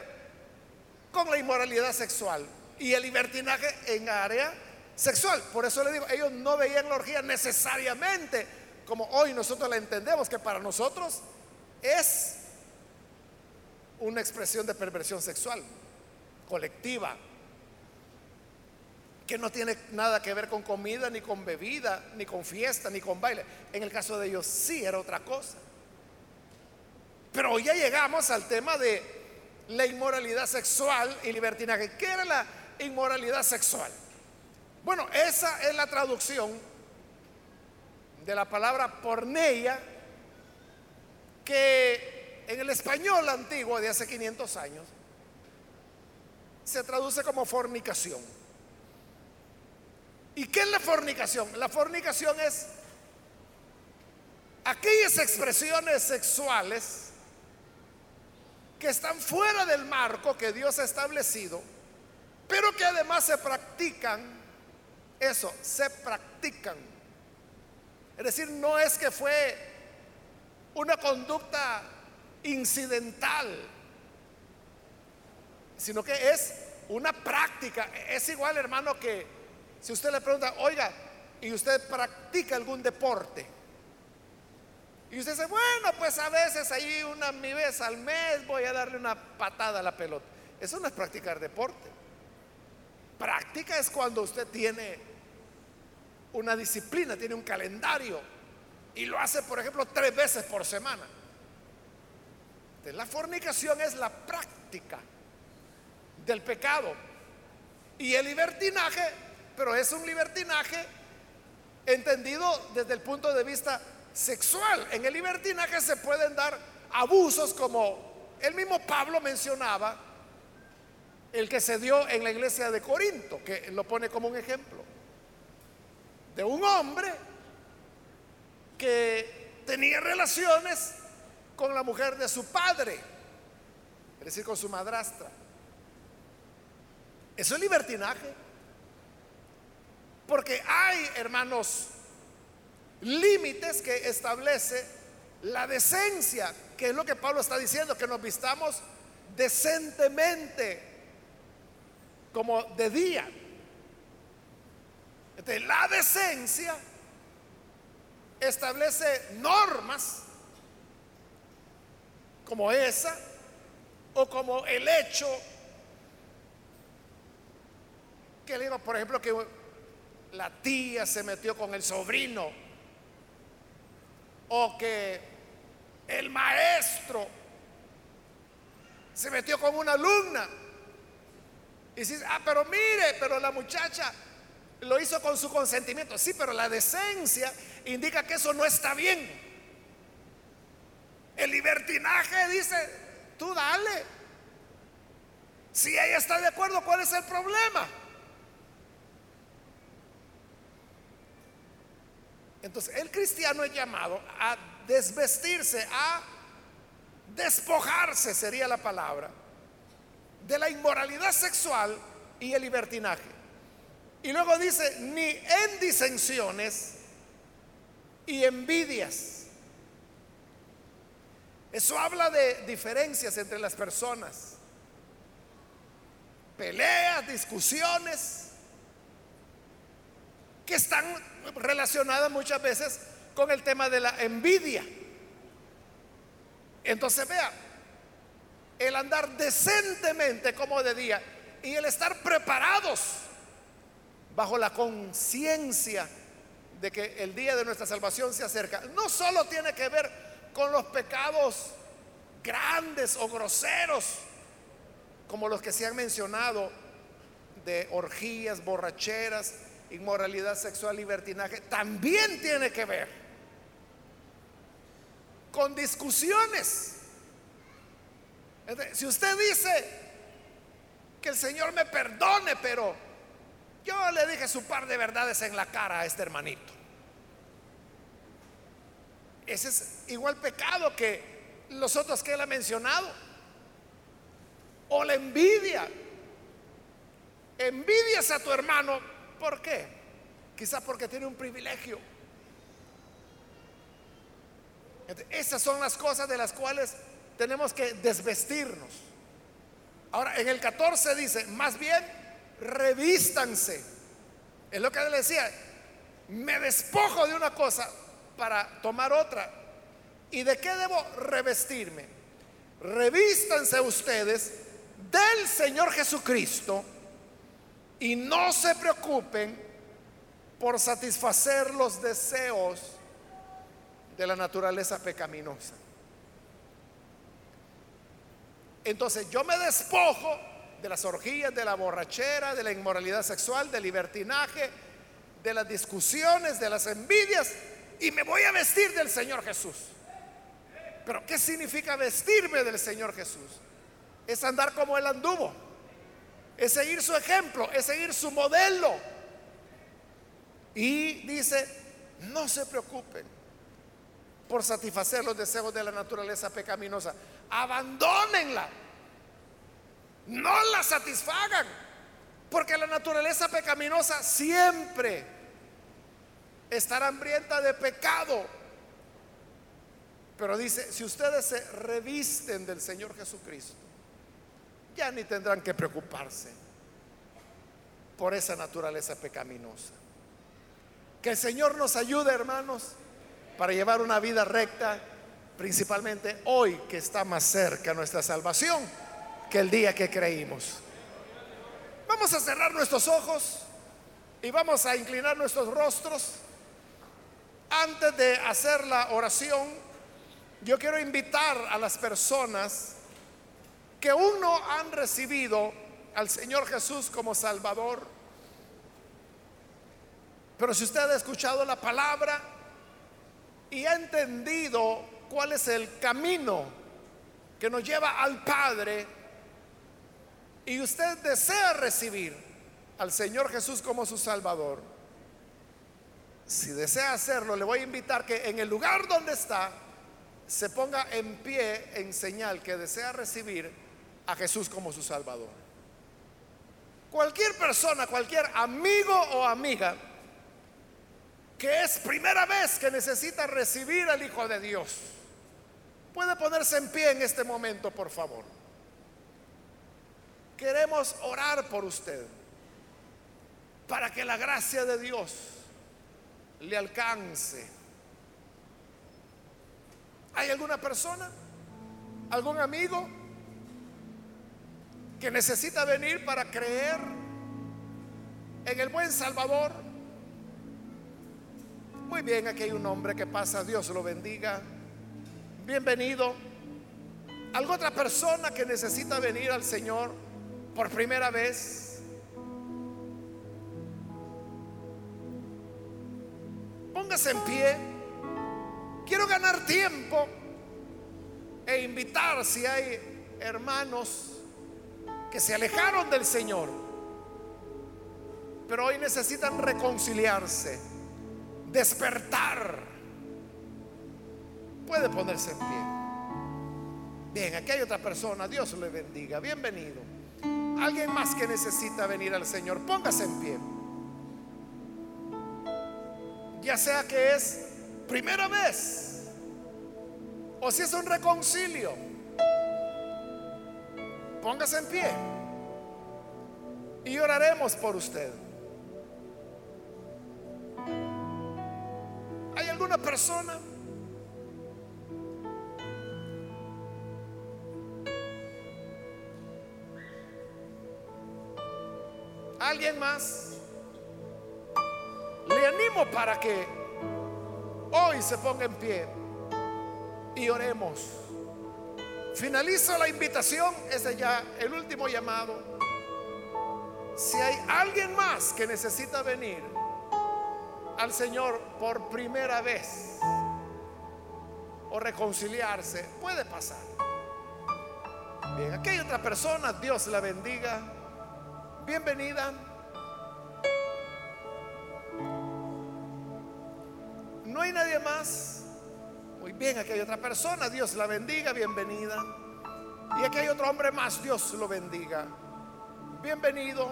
con la inmoralidad sexual y el libertinaje en área sexual. Por eso le digo, ellos no veían la orgía necesariamente como hoy nosotros la entendemos, que para nosotros es una expresión de perversión sexual colectiva, que no tiene nada que ver con comida, ni con bebida, ni con fiesta, ni con baile. En el caso de ellos sí era otra cosa. Pero hoy ya llegamos al tema de la inmoralidad sexual y libertinaje. ¿Qué era la inmoralidad sexual? Bueno, esa es la traducción de la palabra porneia, que en el español antiguo de hace 500 años se traduce como fornicación. ¿Y qué es la fornicación? La fornicación es aquellas expresiones sexuales que están fuera del marco que Dios ha establecido, pero que además se practican, eso, se practican. Es decir, no es que fue una conducta incidental, sino que es una práctica. Es igual, hermano, que si usted le pregunta, oiga, ¿y usted practica algún deporte? Y usted dice, bueno, pues a veces ahí una mi vez al mes voy a darle una patada a la pelota. Eso no es practicar deporte. Práctica es cuando usted tiene una disciplina, tiene un calendario y lo hace, por ejemplo, tres veces por semana. la fornicación es la práctica del pecado. Y el libertinaje, pero es un libertinaje entendido desde el punto de vista sexual. En el libertinaje se pueden dar abusos como el mismo Pablo mencionaba, el que se dio en la iglesia de Corinto, que lo pone como un ejemplo, de un hombre que tenía relaciones con la mujer de su padre, es decir, con su madrastra. Eso es libertinaje. Porque hay, hermanos, límites que establece la decencia, que es lo que Pablo está diciendo, que nos vistamos decentemente, como de día. la decencia establece normas como esa, o como el hecho que le digo, por ejemplo, que la tía se metió con el sobrino o que el maestro se metió con una alumna. Y dice, ah, pero mire, pero la muchacha lo hizo con su consentimiento. Sí, pero la decencia indica que eso no está bien. El libertinaje dice, tú dale. Si ella está de acuerdo, ¿cuál es el problema? Entonces, el cristiano es llamado a desvestirse, a despojarse, sería la palabra, de la inmoralidad sexual y el libertinaje. Y luego dice, ni en disensiones y envidias. Eso habla de diferencias entre las personas. Peleas, discusiones, que están relacionadas muchas veces con el tema de la envidia. Entonces vea, el andar decentemente como de día y el estar preparados bajo la conciencia de que el día de nuestra salvación se acerca, no solo tiene que ver con los pecados grandes o groseros, como los que se han mencionado, de orgías, borracheras, inmoralidad sexual, libertinaje, también tiene que ver con discusiones. Si usted dice que el Señor me perdone, pero yo le dije su par de verdades en la cara a este hermanito. Ese es igual pecado que los otros que él ha mencionado. O la envidia. Envidias a tu hermano ¿Por qué? Quizás porque tiene un privilegio. Esas son las cosas de las cuales tenemos que desvestirnos. Ahora, en el 14 dice, más bien, revístanse. Es lo que le decía, me despojo de una cosa para tomar otra. ¿Y de qué debo revestirme? Revístanse ustedes del Señor Jesucristo y no se preocupen por satisfacer los deseos de la naturaleza pecaminosa. Entonces yo me despojo de las orgías, de la borrachera, de la inmoralidad sexual, del libertinaje, de las discusiones, de las envidias, y me voy a vestir del Señor Jesús. Pero ¿qué significa vestirme del Señor Jesús? Es andar como Él anduvo es seguir su ejemplo, es seguir su modelo. Y dice, no se preocupen por satisfacer los deseos de la naturaleza pecaminosa. Abandónenla. No la satisfagan. Porque la naturaleza pecaminosa siempre estará hambrienta de pecado. Pero dice, si ustedes se revisten del Señor Jesucristo, ya ni tendrán que preocuparse por esa naturaleza pecaminosa. Que el Señor nos ayude, hermanos, para llevar una vida recta, principalmente hoy que está más cerca nuestra salvación que el día que creímos. Vamos a cerrar nuestros ojos y vamos a inclinar nuestros rostros. Antes de hacer la oración, yo quiero invitar a las personas que aún no han recibido al Señor Jesús como Salvador. Pero si usted ha escuchado la palabra y ha entendido cuál es el camino que nos lleva al Padre, y usted desea recibir al Señor Jesús como su Salvador, si desea hacerlo, le voy a invitar que en el lugar donde está, se ponga en pie en señal que desea recibir a Jesús como su Salvador. Cualquier persona, cualquier amigo o amiga que es primera vez que necesita recibir al Hijo de Dios, puede ponerse en pie en este momento, por favor. Queremos orar por usted para que la gracia de Dios le alcance. ¿Hay alguna persona? ¿Algún amigo que necesita venir para creer en el buen Salvador? Muy bien, aquí hay un hombre que pasa, Dios lo bendiga. Bienvenido. ¿Alguna otra persona que necesita venir al Señor? por primera vez, póngase en pie. Quiero ganar tiempo e invitar si hay hermanos que se alejaron del Señor, pero hoy necesitan reconciliarse, despertar. Puede ponerse en pie. Bien, aquí hay otra persona. Dios le bendiga. Bienvenido. Alguien más que necesita venir al Señor, póngase en pie. Ya sea que es primera vez o si es un reconcilio, póngase en pie y oraremos por usted. ¿Hay alguna persona? ¿Alguien más? Le animo para que hoy se ponga en pie y oremos. Finalizo la invitación, ese ya el último llamado. Si hay alguien más que necesita venir al Señor por primera vez o reconciliarse, puede pasar. Bien, aquí hay otra persona, Dios la bendiga. Bienvenida. No hay nadie más. Muy bien, aquí hay otra persona. Dios la bendiga. Bienvenida. Y aquí hay otro hombre más. Dios lo bendiga. Bienvenido.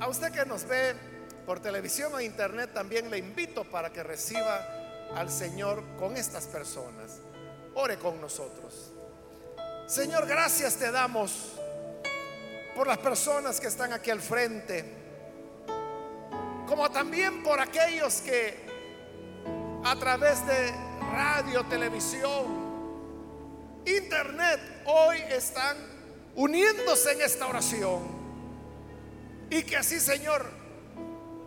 A usted que nos ve por televisión o internet, también le invito para que reciba al Señor con estas personas. Ore con nosotros. Señor, gracias te damos por las personas que están aquí al frente, como también por aquellos que a través de radio, televisión, internet, hoy están uniéndose en esta oración. Y que así, Señor,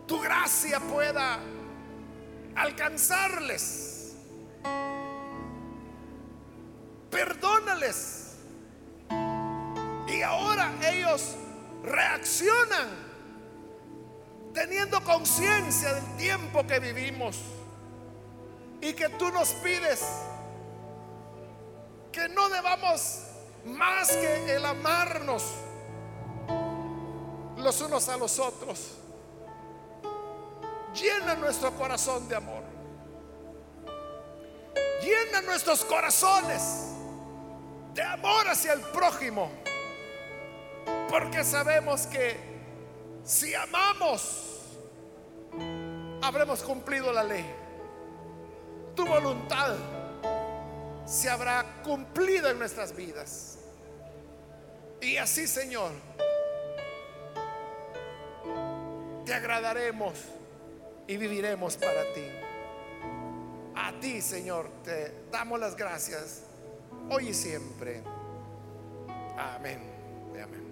tu gracia pueda alcanzarles. Perdónales. Y ahora reaccionan teniendo conciencia del tiempo que vivimos y que tú nos pides que no debamos más que el amarnos los unos a los otros. Llena nuestro corazón de amor. Llena nuestros corazones de amor hacia el prójimo. Porque sabemos que si amamos, habremos cumplido la ley. Tu voluntad se habrá cumplido en nuestras vidas. Y así, Señor, te agradaremos y viviremos para ti. A ti, Señor, te damos las gracias hoy y siempre. Amén. Amén.